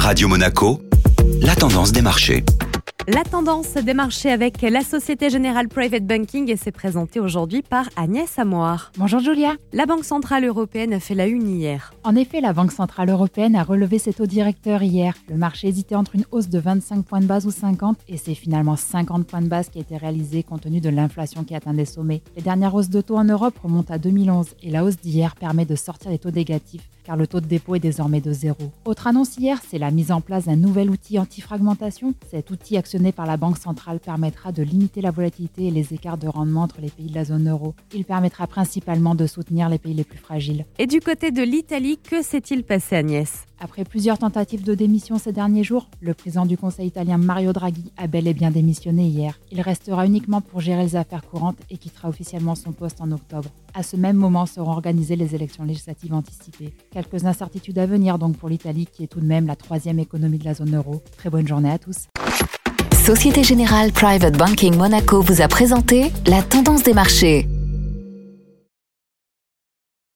Radio Monaco, la tendance des marchés. La tendance des marchés avec la Société Générale Private Banking et c'est présenté aujourd'hui par Agnès Amoir. Bonjour Julia. La Banque Centrale Européenne a fait la une hier. En effet, la Banque Centrale Européenne a relevé ses taux directeurs hier. Le marché hésitait entre une hausse de 25 points de base ou 50 et c'est finalement 50 points de base qui a été réalisé compte tenu de l'inflation qui atteint des sommets. Les dernières hausses de taux en Europe remontent à 2011 et la hausse d'hier permet de sortir des taux négatifs car le taux de dépôt est désormais de zéro. Autre annonce hier, c'est la mise en place d'un nouvel outil anti-fragmentation. Cet outil actionné par la Banque centrale permettra de limiter la volatilité et les écarts de rendement entre les pays de la zone euro. Il permettra principalement de soutenir les pays les plus fragiles. Et du côté de l'Italie, que s'est-il passé Agnès? Après plusieurs tentatives de démission ces derniers jours, le président du Conseil italien Mario Draghi a bel et bien démissionné hier. Il restera uniquement pour gérer les affaires courantes et quittera officiellement son poste en octobre. À ce même moment seront organisées les élections législatives anticipées. Quelques incertitudes à venir donc pour l'Italie qui est tout de même la troisième économie de la zone euro. Très bonne journée à tous. Société Générale Private Banking Monaco vous a présenté la tendance des marchés.